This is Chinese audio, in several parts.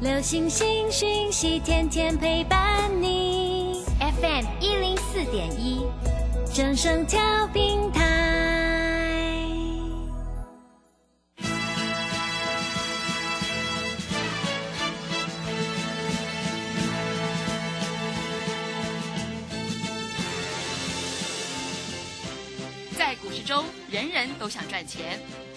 流星星讯息，天天陪伴你。FM 一零四点一，正声调平台。在股市中，人人都想赚钱，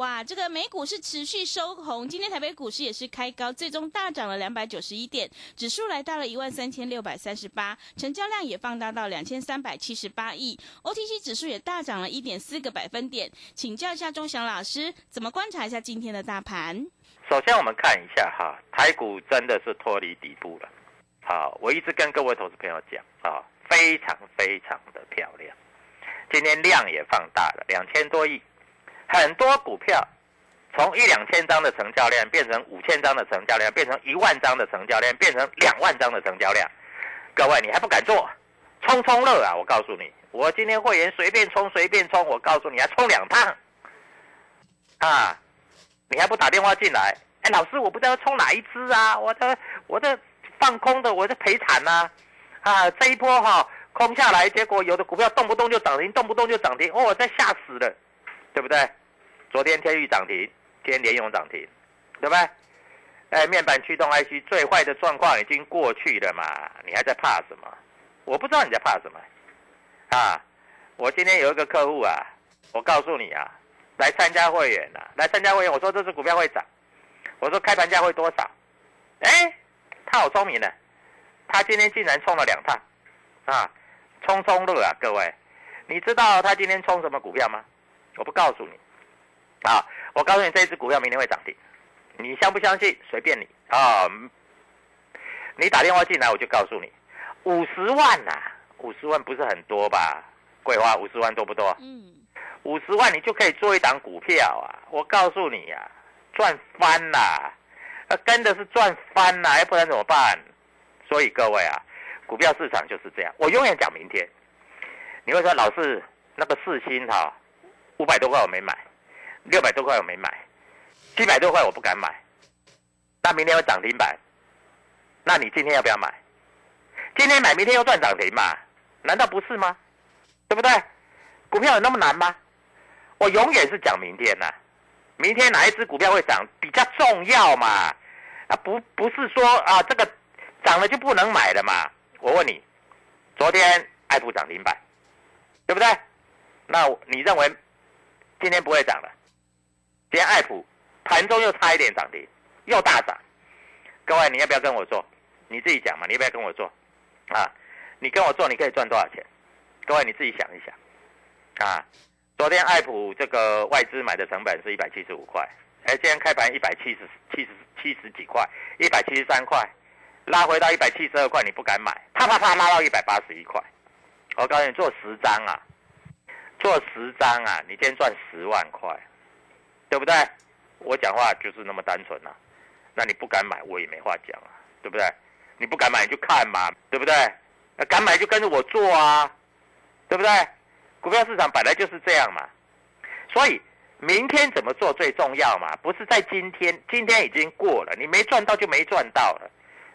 哇，这个美股是持续收红，今天台北股市也是开高，最终大涨了两百九十一点，指数来到了一万三千六百三十八，成交量也放大到两千三百七十八亿，OTC 指数也大涨了一点四个百分点。请教一下钟祥老师，怎么观察一下今天的大盘？首先我们看一下哈，台股真的是脱离底部了。好，我一直跟各位投资朋友讲啊，非常非常的漂亮，今天量也放大了，两千多亿。很多股票从一两千张的成交量变成五千张的成交量，变成一万张的成交量，变成两万张的成交量。各位，你还不敢做？冲冲乐啊！我告诉你，我今天会员随便冲随便冲，我告诉你，还冲两趟啊！你还不打电话进来？哎，老师，我不知道冲哪一支啊？我的我的放空的，我的赔惨呐！啊，这一波哈空下来，结果有的股票动不动就涨停，动不动就涨停，哦，我这吓死了，对不对？昨天天域涨停，今天联咏涨停，对不对？哎，面板驱动 IC 最坏的状况已经过去了嘛，你还在怕什么？我不知道你在怕什么啊！我今天有一个客户啊，我告诉你啊，来参加会员啊，来参加会员，我说这只股票会涨，我说开盘价会多少？哎，他好聪明的，他今天竟然冲了两趟啊，冲冲乐啊！各位，你知道他今天冲什么股票吗？我不告诉你。啊，我告诉你，这只股票明天会涨停，你相不相信？随便你啊！你打电话进来，我就告诉你，五十万呐，五十万不是很多吧？桂花，五十万多不多？嗯，五十万你就可以做一档股票啊！我告诉你呀，赚翻啦！呃，跟的是赚翻啦，要不然怎么办？所以各位啊，股票市场就是这样。我永远讲明天，你会说老师那个四星哈，五百多块我没买。六百多块我没买，七百多块我不敢买，那明天有涨停板，那你今天要不要买？今天买明天又赚涨停嘛？难道不是吗？对不对？股票有那么难吗？我永远是讲明天呐，明天哪一只股票会涨比较重要嘛？啊不不是说啊这个涨了就不能买了嘛？我问你，昨天爱普涨停板，对不对？那你认为今天不会涨了？今天爱普盘中又差一点涨停，又大涨。各位，你要不要跟我做？你自己讲嘛，你要不要跟我做？啊，你跟我做，你可以赚多少钱？各位你自己想一想。啊，昨天爱普这个外资买的成本是一百七十五块，哎，今天开盘一百七十七十七十几块，一百七十三块，拉回到一百七十二块，你不敢买，啪啪啪拉到一百八十一块。我告诉你，做十张啊，做十张啊，你今天赚十万块。对不对？我讲话就是那么单纯呐，那你不敢买，我也没话讲啊，对不对？你不敢买你就看嘛，对不对？那敢买就跟着我做啊，对不对？股票市场本来就是这样嘛，所以明天怎么做最重要嘛，不是在今天，今天已经过了，你没赚到就没赚到了，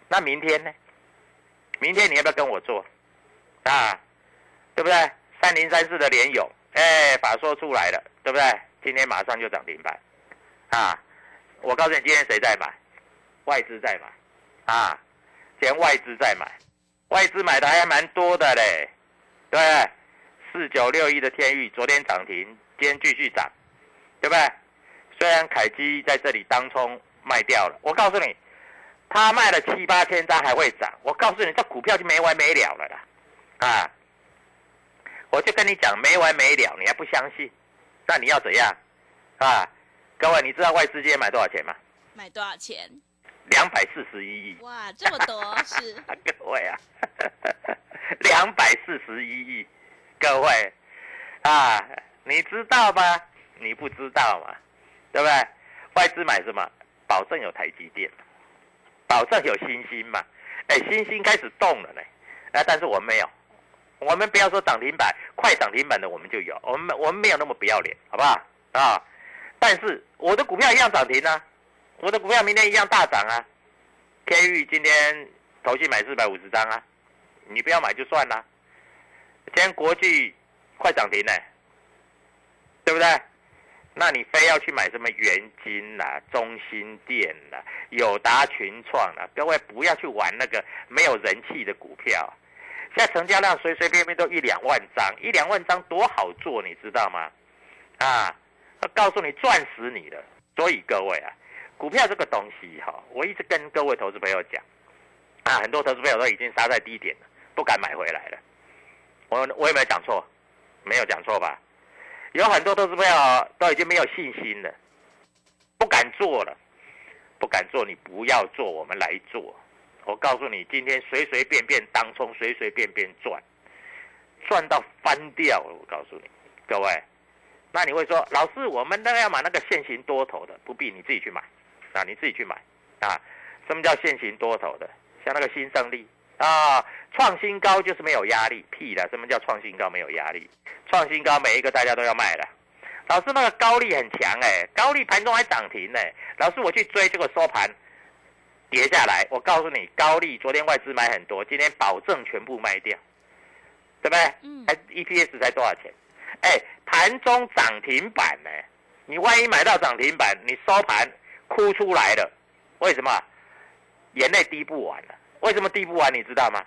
那明天呢？明天你要不要跟我做？啊，对不对？三零三四的联勇，哎，法说出来了，对不对？今天马上就涨停板，啊，我告诉你，今天谁在买？外资在买，啊，今天外资在买，外资买的还蛮多的嘞，对不对？四九六一的天域昨天涨停，今天继续涨，对不对？虽然凯基在这里当冲卖掉了，我告诉你，他卖了七八千张还会涨，我告诉你，这股票就没完没了了啦，啊！我就跟你讲没完没了，你还不相信？那你要怎样？啊，各位，你知道外资今天买多少钱吗？买多少钱？两百四十一亿。哇，这么多是？各位啊，两百四十一亿，各位啊，你知道吗？你不知道嘛？对不对？外资买什么？保证有台积电，保证有星星嘛？哎，星星开始动了呢，啊，但是我们没有。我们不要说涨停板，快涨停板的我们就有，我们我们没有那么不要脸，好不好啊？但是我的股票一样涨停啊，我的股票明天一样大涨啊。天域今天投信买四百五十张啊，你不要买就算了。今天国际快涨停呢，对不对？那你非要去买什么元金啦、中心店啦、友达群创啦，各位不要去玩那个没有人气的股票。现在成交量随随便便都一两万张，一两万张多好做，你知道吗？啊，告诉你赚死你了。所以各位啊，股票这个东西哈，我一直跟各位投资朋友讲，啊，很多投资朋友都已经杀在低点了，不敢买回来了。我我有没有讲错？没有讲错吧？有很多投资朋友都已经没有信心了，不敢做了，不敢做，你不要做，我们来做。我告诉你，今天随随便便当冲，随随便便赚，赚到翻掉了。我告诉你，各位，那你会说，老师，我们那要买那个现行多头的，不必你自己去买，啊，你自己去买，啊，什么叫现行多头的？像那个新胜利啊，创新高就是没有压力，屁的，什么叫创新高没有压力？创新高每一个大家都要卖的。老师，那个高利很强哎，高利盘中还涨停呢。老师，我去追，结果收盘。跌下来，我告诉你，高利昨天外资买很多，今天保证全部卖掉，对不对？嗯。还 EPS 才多少钱？哎，盘中涨停板呢？你万一买到涨停板，你收盘哭出来了，为什么？眼泪滴不完了。为什么滴不完？你知道吗？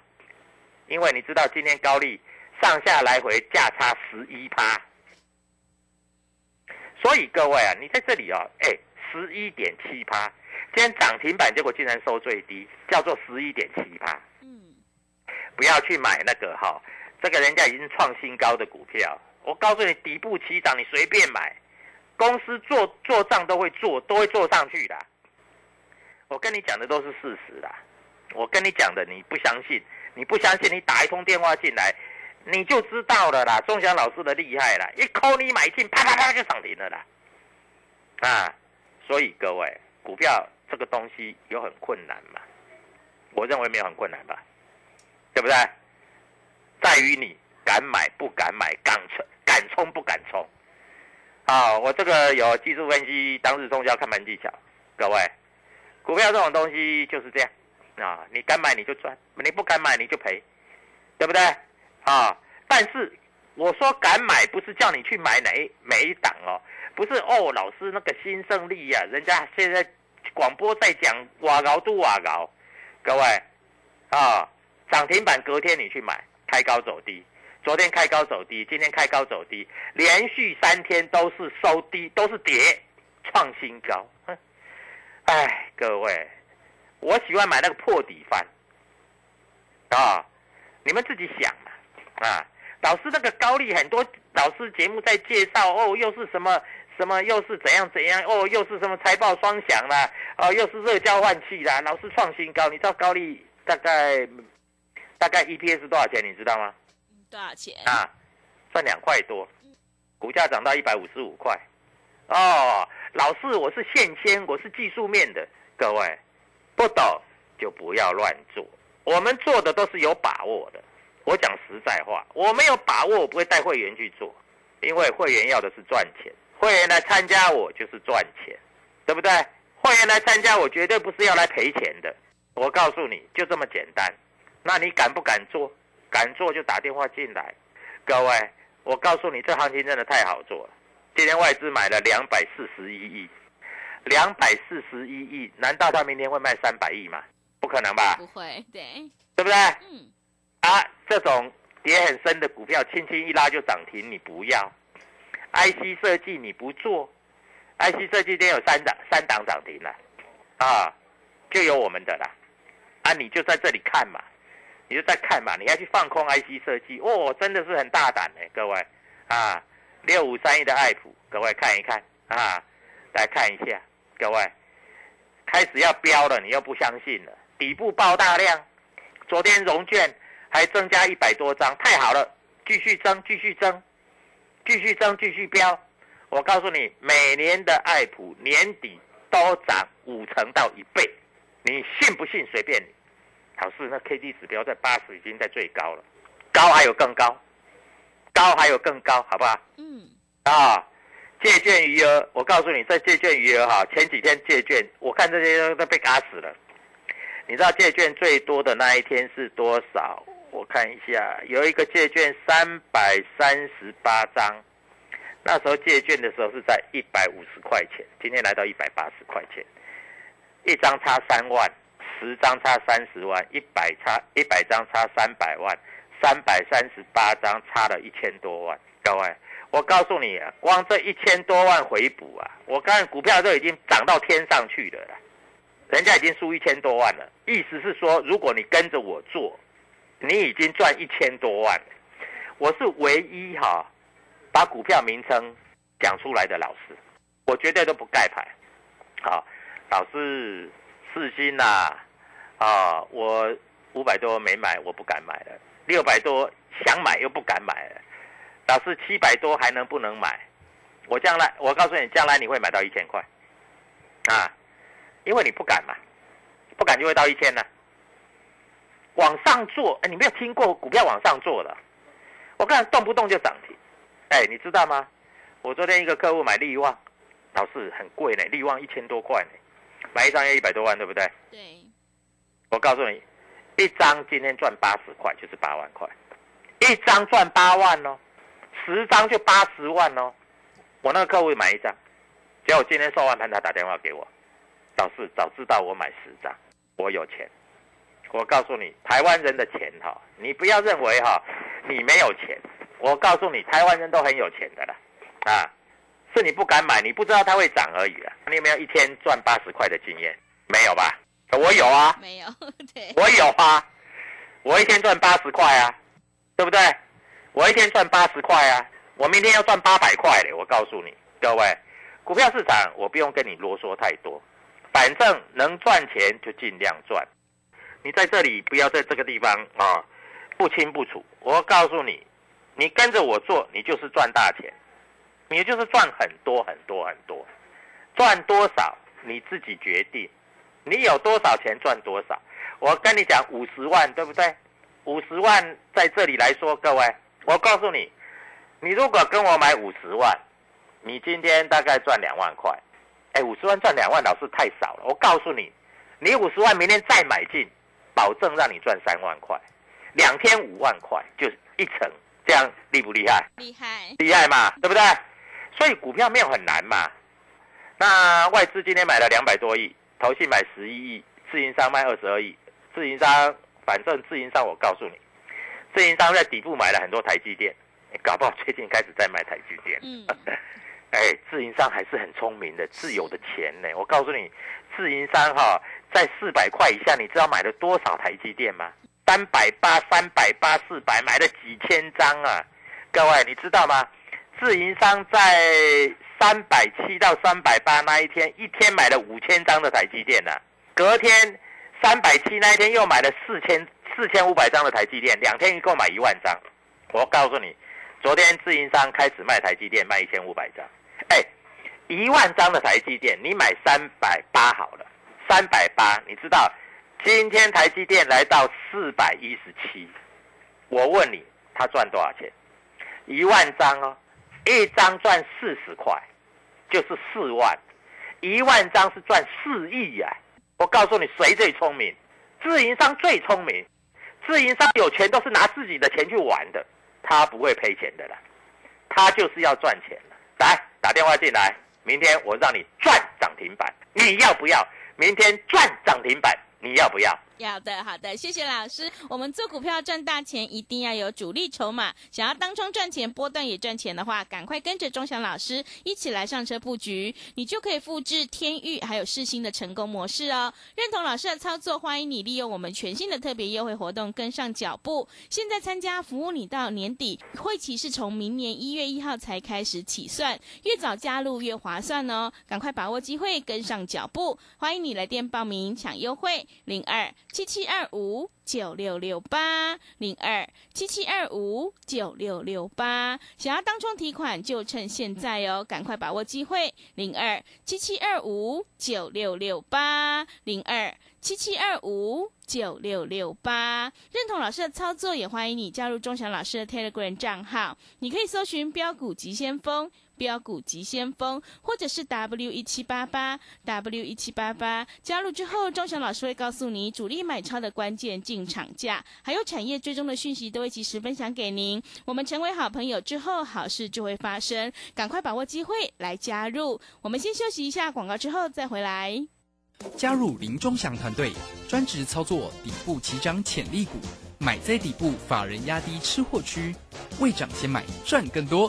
因为你知道今天高利上下来回价差十一趴，所以各位啊，你在这里啊，哎，十一点七趴。今天涨停板，结果竟然收最低，叫做十一点七八。嗯，不要去买那个哈，这个人家已经创新高的股票。我告诉你，底部起涨，你随便买，公司做做账都会做，都会做上去的。我跟你讲的都是事实啦。我跟你讲的你不相信，你不相信，你打一通电话进来，你就知道了啦。钟祥老师的厉害啦，一扣你买进，啪啪啪就涨停了啦。啊，所以各位股票。这个东西有很困难吗？我认为没有很困难吧，对不对？在于你敢买不敢买，敢冲敢冲不敢冲。啊，我这个有技术分析，当日冲销看盘技巧。各位，股票这种东西就是这样啊，你敢买你就赚，你不敢买你就赔，对不对？啊，但是我说敢买不是叫你去买哪每一档哦，不是哦，老师那个新胜利呀，人家现在。广播在讲瓦高都瓦高，各位啊，涨停板隔天你去买，开高走低。昨天开高走低，今天开高走低，连续三天都是收低，都是跌，创新高。哎，各位，我喜欢买那个破底翻啊，你们自己想啊。老师那个高利很多，老师节目在介绍哦，又是什么？什么又是怎样怎样哦？又是什么财报双响啦？哦，又是热交换器啦？老是创新高，你知道高利大概大概 EPS 多少钱？你知道吗？多少钱啊？赚两块多，股价涨到一百五十五块。哦，老是，我是现签，我是技术面的，各位不懂就不要乱做。我们做的都是有把握的。我讲实在话，我没有把握，我不会带会员去做，因为会员要的是赚钱。会员来参加我就是赚钱，对不对？会员来参加我绝对不是要来赔钱的。我告诉你就这么简单，那你敢不敢做？敢做就打电话进来。各位，我告诉你，这行情真的太好做了。今天外资买了两百四十一亿，两百四十一亿，难道他明天会卖三百亿吗？不可能吧？不会，对，对不对？嗯，啊，这种跌很深的股票，轻轻一拉就涨停，你不要。IC 设计你不做，IC 设计今天有三档三档涨停了，啊，就有我们的啦。啊，你就在这里看嘛，你就在看嘛，你还去放空 IC 设计，哦，真的是很大胆哎，各位啊，六五三一的爱普，各位看一看啊，来看一下，各位开始要飙了，你又不相信了，底部爆大量，昨天融券还增加一百多张，太好了，继续增，继续增，继续增，继续飙。我告诉你，每年的爱普年底都涨五成到一倍，你信不信？随便你。好事，那 K D 指标在八十已经在最高了，高还有更高，高还有更高，好不好？嗯，啊，借券余额，我告诉你，这借券余额哈，前几天借券，我看这些都被嘎死了。你知道借券最多的那一天是多少？我看一下，有一个借券三百三十八张，那时候借券的时候是在一百五十块钱，今天来到一百八十块钱，一张差三万。十张差三十万，一百差一百张差三百万，三百三十八张差了一千多万。各位，我告诉你啊，光这一千多万回补啊，我看股票都已经涨到天上去了，人家已经输一千多万了。意思是说，如果你跟着我做，你已经赚一千多万。我是唯一哈把股票名称讲出来的老师，我绝对都不盖牌。好，老师四星呐。啊，我五百多没买，我不敢买了。六百多想买又不敢买了。老师七百多还能不能买？我将来我告诉你，将来你会买到一千块，啊，因为你不敢嘛，不敢就会到一千呢。往上做，哎，你没有听过股票往上做的？我看动不动就涨停，哎，你知道吗？我昨天一个客户买利旺，老师很贵呢，利旺一千多块呢，买一张要一百多万，对不对？对。我告诉你，一张今天赚八十块就是八万块，一张赚八万哦，十张就八十万哦。我那个客户买一张，结果今天收完盘他打电话给我，老师早知道我买十张，我有钱。我告诉你，台湾人的钱哈，你不要认为哈你没有钱，我告诉你，台湾人都很有钱的啦，啊，是你不敢买，你不知道它会涨而已啊。你有没有一天赚八十块的经验？没有吧？我有啊，没有，对，我有啊，我一天赚八十块啊，对不对？我一天赚八十块啊，我明天要赚八百块嘞！我告诉你，各位，股票市场我不用跟你啰嗦太多，反正能赚钱就尽量赚。你在这里不要在这个地方啊，不清不楚。我告诉你，你跟着我做，你就是赚大钱，你就是赚很多很多很多，赚多少你自己决定。你有多少钱赚多少，我跟你讲五十万，对不对？五十万在这里来说，各位，我告诉你，你如果跟我买五十万，你今天大概赚两万块。哎，五十万赚两万，老师太少了。我告诉你，你五十万明天再买进，保证让你赚三万块，两天五万块就一层，这样厉不厉害？厉害，厉害嘛，对不对？所以股票没有很难嘛。那外资今天买了两百多亿。投信买十一亿，自营商卖二十二亿。自营商反正自营商，我告诉你，自营商在底部买了很多台积电，搞不好最近开始在卖台积电。嗯，哎，自营商还是很聪明的，自有的钱呢。我告诉你，自营商哈在四百块以下，你知道买了多少台积电吗？三百八、三百八、四百，买了几千张啊！各位你知道吗？自营商在。三百七到三百八那一天，一天买了五千张的台积电呢。隔天三百七那一天又买了四千四千五百张的台积电，两天一共买一万张。我告诉你，昨天自营商开始卖台积电，卖一千五百张。哎，一万张的台积电，你买三百八好了，三百八，你知道今天台积电来到四百一十七，我问你，他赚多少钱？一万张哦。一张赚四十块，就是四万；一万张是赚四亿呀！我告诉你，谁最聪明？自营商最聪明。自营商有钱都是拿自己的钱去玩的，他不会赔钱的啦，他就是要赚钱。来打电话进来，明天我让你赚涨停板，你要不要？明天赚涨停板，你要不要？要的，好的，谢谢老师。我们做股票赚大钱，一定要有主力筹码。想要当冲赚钱，波段也赚钱的话，赶快跟着钟祥老师一起来上车布局，你就可以复制天域还有世新的成功模式哦。认同老师的操作，欢迎你利用我们全新的特别优惠活动跟上脚步。现在参加，服务你到年底，会期是从明年一月一号才开始起算，越早加入越划算哦。赶快把握机会，跟上脚步。欢迎你来电报名抢优惠，零二。七七二五九六六八零二七七二五九六六八，想要当冲提款就趁现在哦，赶快把握机会，零二七七二五九六六八零二七七二五九六六八。认同老师的操作，也欢迎你加入钟祥老师的 Telegram 账号，你可以搜寻标股急先锋。标股急先锋，或者是 W 一七八八 W 一七八八，加入之后，钟祥老师会告诉你主力买超的关键进场价，还有产业追踪的讯息，都会及时分享给您。我们成为好朋友之后，好事就会发生，赶快把握机会来加入。我们先休息一下广告，之后再回来。加入林钟祥团队，专职操作底部起涨潜力股，买在底部，法人压低吃货区，未涨先买赚更多。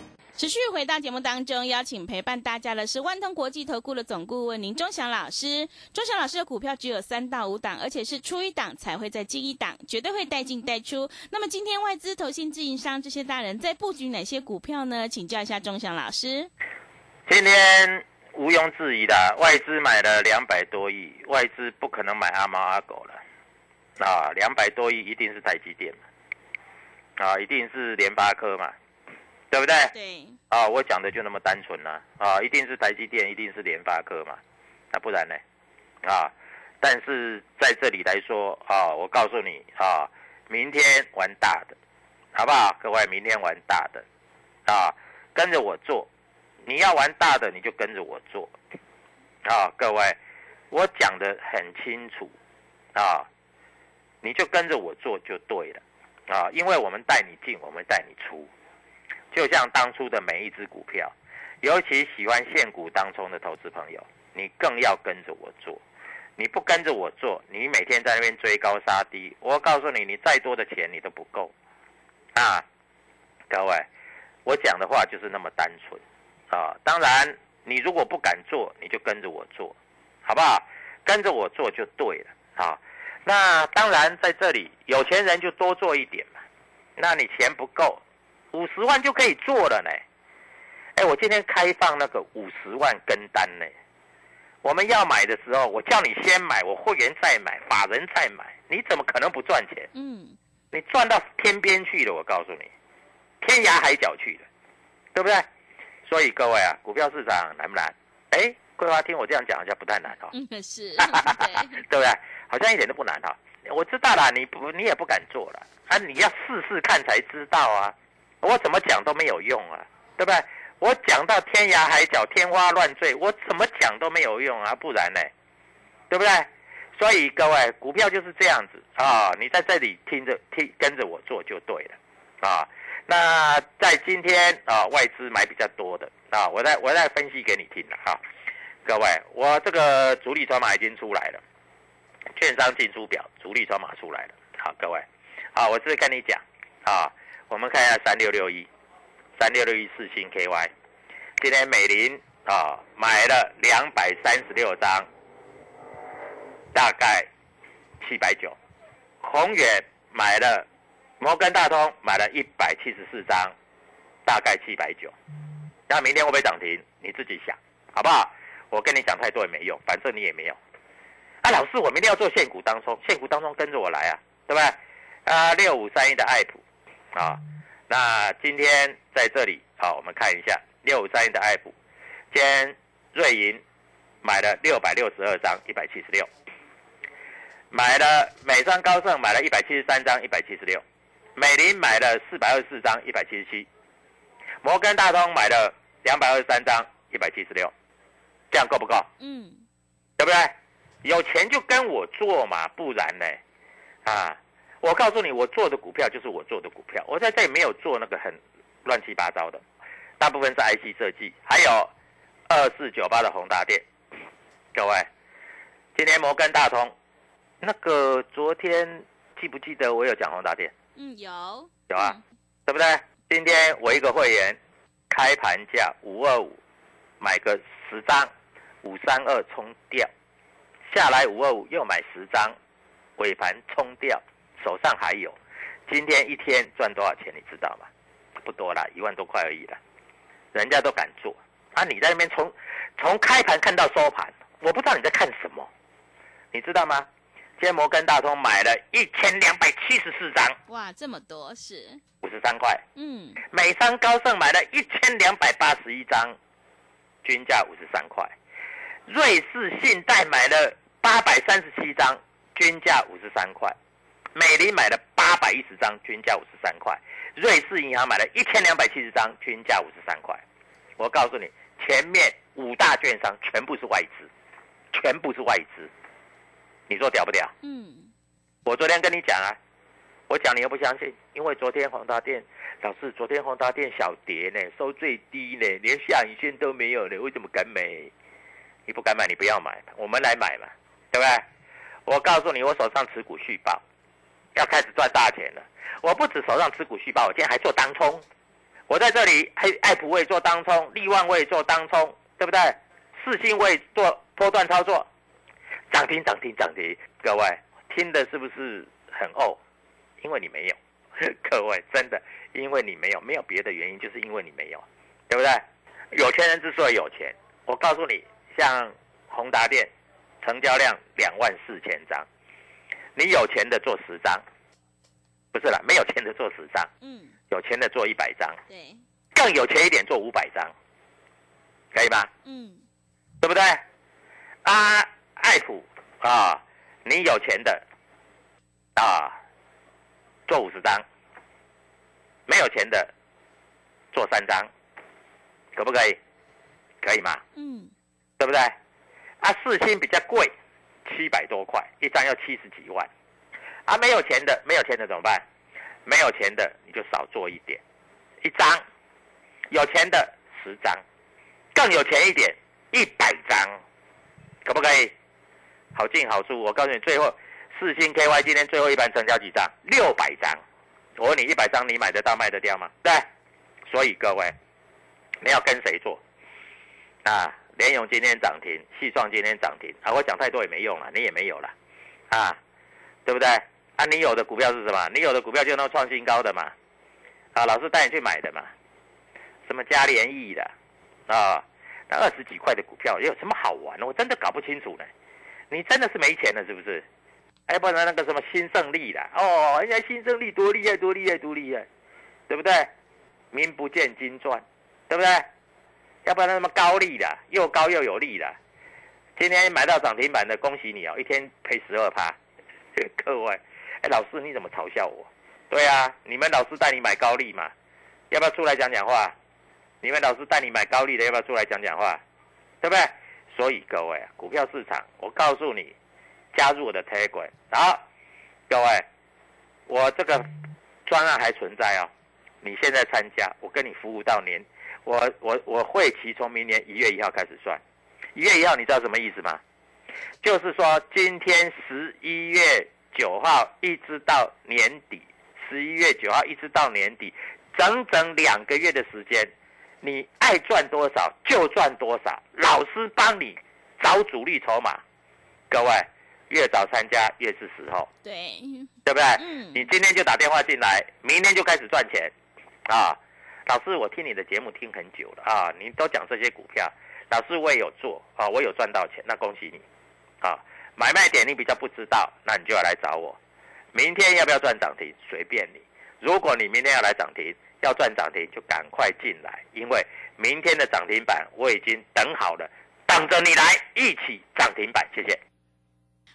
持续回到节目当中，邀请陪伴大家的是万通国际投顾的总顾问林忠祥老师。忠祥老师的股票只有三到五档，而且是出一档才会再进一档，绝对会带进带出。那么今天外资、投信、自营商这些大人在布局哪些股票呢？请教一下忠祥老师。今天毋庸置疑的，外资买了两百多亿，外资不可能买阿猫阿狗了啊！两百多亿一定是台积电，啊，一定是联发科嘛。对不对？对。啊，我讲的就那么单纯呐，啊，一定是台积电，一定是联发科嘛，那不然呢？啊，但是在这里来说啊，我告诉你啊，明天玩大的，好不好？各位，明天玩大的，啊，跟着我做，你要玩大的，你就跟着我做，啊，各位，我讲的很清楚，啊，你就跟着我做就对了，啊，因为我们带你进，我们带你出。就像当初的每一只股票，尤其喜欢现股当中的投资朋友，你更要跟着我做。你不跟着我做，你每天在那边追高杀低，我告诉你，你再多的钱你都不够。啊，各位，我讲的话就是那么单纯啊。当然，你如果不敢做，你就跟着我做，好不好？跟着我做就对了啊。那当然，在这里有钱人就多做一点嘛。那你钱不够。五十万就可以做了呢，哎，我今天开放那个五十万跟单呢。我们要买的时候，我叫你先买，我会员再买，法人再买，你怎么可能不赚钱？嗯，你赚到天边去了，我告诉你，天涯海角去了，对不对？所以各位啊，股票市场难不难？哎，桂花听我这样讲好像不太难哦。嗯，是，对不对？好像一点都不难哈。我知道了，你不，你也不敢做了啊！你要试试看才知道啊。我怎么讲都没有用啊，对不对？我讲到天涯海角、天花乱坠，我怎么讲都没有用啊，不然呢？对不对？所以各位，股票就是这样子啊，你在这里听着听，跟着我做就对了啊。那在今天啊，外资买比较多的啊，我再我再分析给你听了哈。各位，我这个主力筹码已经出来了，券商进出表，主力筹码出来了。好，各位，好，我是跟你讲啊。我们看一下三六六一，三六六一四星 KY，今天美林啊买了两百三十六张，大概七百九，宏远买了，摩根大通买了一百七十四张，大概七百九，那明天会不会涨停？你自己想好不好？我跟你讲太多也没用，反正你也没有。啊，老师，我明天要做现股当中，现股当中跟着我来啊，对不对？啊，六五三一的爱普。啊，那今天在这里，好，我们看一下六五三一的爱普，今天瑞银买了六百六十二张，一百七十六。买了美商高盛买了一百七十三张，一百七十六。美林买了四百二十四张，一百七十七。摩根大通买了两百二十三张，一百七十六。这样够不够？嗯，对不对？有钱就跟我做嘛，不然呢？啊，我告诉你，我做的股票就是我做的股票，我在这里没有做那个很乱七八糟的，大部分是 IC 设计，还有二四九八的宏达电。各位，今天摩根大通那个昨天记不记得我有讲宏达电？嗯，有有啊，对不对？今天我一个会员开盘价五二五，买个十张，五三二冲掉，下来五二五又买十张，尾盘冲掉，手上还有。今天一天赚多少钱？你知道吗？不多啦，一万多块而已啦。人家都敢做，啊，你在那边从从开盘看到收盘，我不知道你在看什么，你知道吗？今天摩根大通买了一千两百七十四张，哇，这么多是，五十三块。嗯，美商高盛买了一千两百八十一张，均价五十三块。瑞士信贷买了八百三十七张，均价五十三块。美林买了八百一十张，均价五十三块。瑞士银行买了一千两百七十张，均价五十三块。我告诉你，前面五大券商全部是外资，全部是外资。你说屌不屌？嗯，我昨天跟你讲啊，我讲你又不相信，因为昨天宏达电老师，昨天宏达电小跌呢，收最低呢，连下影线都没有呢，为什么敢买？你不敢买，你不要买，我们来买嘛，对不对？我告诉你，我手上持股续报，要开始赚大钱了。我不止手上持股续报，我今天还做当冲，我在这里爱爱普位做当冲，利万位做当冲，对不对？四星位做波段操作。涨停涨停涨停，各位听的是不是很哦？因为你没有，各位真的，因为你没有，没有别的原因，就是因为你没有，对不对？有钱人之所以有钱，我告诉你，像宏达电，成交量两万四千张，你有钱的做十张，不是了，没有钱的做十张，嗯，有钱的做一百张，对，更有钱一点做五百张，可以吗？嗯，对不对？啊。爱普啊，你有钱的啊，做五十张；没有钱的做三张，可不可以？可以吗？嗯，对不对？啊，四星比较贵，七百多块一张，要七十几万。啊，没有钱的，没有钱的怎么办？没有钱的你就少做一点，一张；有钱的十张，更有钱一点，一百张，可不可以？好进好出，我告诉你，最后四星 KY 今天最后一盘成交几张？六百张。我问你，一百张你买得到卖得掉吗？对。所以各位，你要跟谁做？啊，联勇今天涨停，细创今天涨停啊！我讲太多也没用了，你也没有了，啊，对不对？啊，你有的股票是什么？你有的股票就那创新高的嘛，啊，老师带你去买的嘛，什么嘉联益的，啊，那二十几块的股票有什么好玩的？我真的搞不清楚呢。你真的是没钱了是不是？哎，不然那个什么新胜利的哦，人家新胜利多厉害，多厉害，多厉害，对不对？名不见经传，对不对？要不然那么高利的，又高又有利的，今天买到涨停板的，恭喜你哦，一天赔十二趴。各位，哎，老师你怎么嘲笑我？对啊，你们老师带你买高利嘛？要不要出来讲讲话？你们老师带你买高利的，要不要出来讲讲话？对不对？所以各位，股票市场，我告诉你，加入我的 tag。好，各位，我这个专案还存在哦。你现在参加，我跟你服务到年，我我我会期从明年一月一号开始算。一月一号，你知道什么意思吗？就是说今天十一月九号一直到年底，十一月九号一直到年底，整整两个月的时间。你爱赚多少就赚多少，老师帮你找主力筹码。各位，越早参加越是时候，对，对不对？嗯。你今天就打电话进来，明天就开始赚钱，啊！老师，我听你的节目听很久了啊，你都讲这些股票，老师我也有做啊，我有赚到钱，那恭喜你，啊！买卖点你比较不知道，那你就要来找我。明天要不要赚涨停？随便你。如果你明天要来涨停。要赚涨停就赶快进来，因为明天的涨停板我已经等好了，等着你来一起涨停板，谢谢。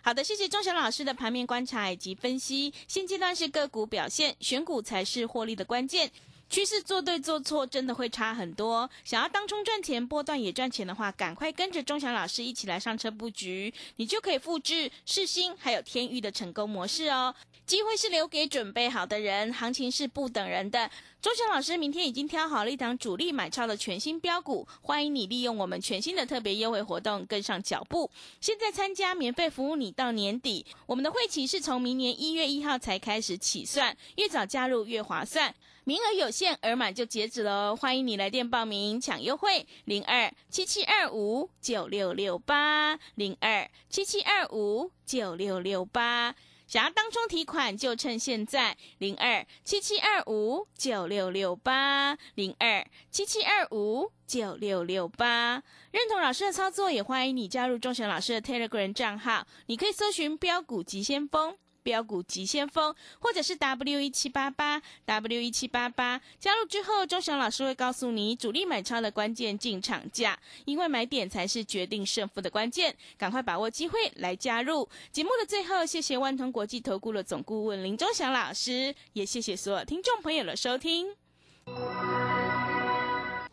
好的，谢谢钟祥老师的盘面观察以及分析。现阶段是个股表现，选股才是获利的关键。趋势做对做错真的会差很多。想要当冲赚钱、波段也赚钱的话，赶快跟着钟祥老师一起来上车布局，你就可以复制世新还有天域的成功模式哦。机会是留给准备好的人，行情是不等人的。钟祥老师明天已经挑好了一档主力买超的全新标股，欢迎你利用我们全新的特别优惠活动跟上脚步。现在参加免费服务你到年底，我们的会期是从明年一月一号才开始起算，越早加入越划算。名额有限，额满就截止喽！欢迎你来电报名抢优惠，零二七七二五九六六八零二七七二五九六六八。想要当中提款就趁现在，零二七七二五九六六八零二七七二五九六六八。认同老师的操作，也欢迎你加入钟祥老师的 Telegram 账号，你可以搜寻标股急先锋。标股急先锋，或者是 W 一七八八 W 一七八八，加入之后，钟祥老师会告诉你主力买超的关键进场价，因为买点才是决定胜负的关键，赶快把握机会来加入。节目的最后，谢谢万通国际投顾的总顾问林钟祥老师，也谢谢所有听众朋友的收听。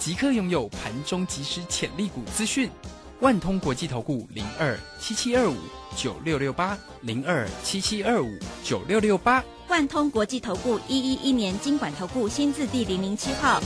即刻拥有盘中即时潜力股资讯，万通国际投顾零二七七二五九六六八零二七七二五九六六八，万通国际投顾一一一年经管投顾新字第零零七号。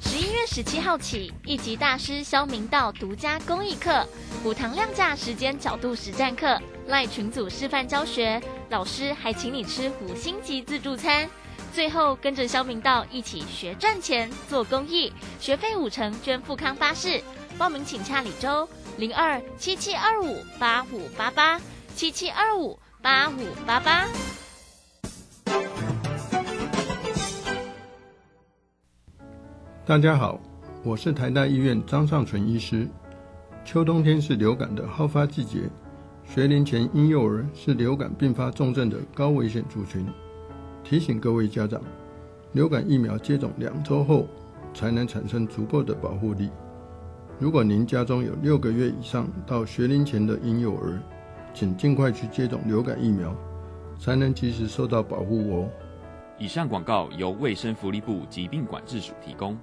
十一月十七号起，一级大师肖明道独家公益课，五堂量价时间角度实战课，赖群组示范教学，老师还请你吃五星级自助餐。最后跟着肖明道一起学赚钱、做公益，学费五成捐富康巴士。报名请洽李周零二七七二五八五八八七七二五八五八八。大家好，我是台大医院张尚存医师。秋冬天是流感的好发季节，学龄前婴幼儿是流感并发重症的高危险族群。提醒各位家长，流感疫苗接种两周后才能产生足够的保护力。如果您家中有六个月以上到学龄前的婴幼儿，请尽快去接种流感疫苗，才能及时受到保护哦。以上广告由卫生福利部疾病管制署提供。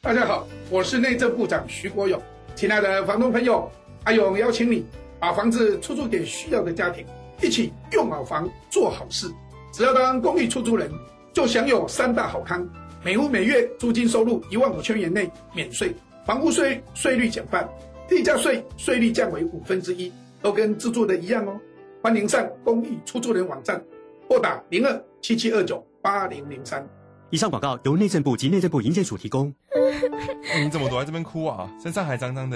大家好，我是内政部长徐国勇。亲爱的房东朋友，阿勇邀请你把房子出租给需要的家庭，一起用好房做好事。只要当公寓出租人，就享有三大好康：每户每月租金收入一万五千元内免税，房屋税税率减半，地价税税率降为五分之一，都跟自住的一样哦。欢迎上公寓出租人网站，拨打零二七七二九八零零三。以上广告由内政部及内政部营建署提供。你怎么躲在这边哭啊？身上还脏脏的。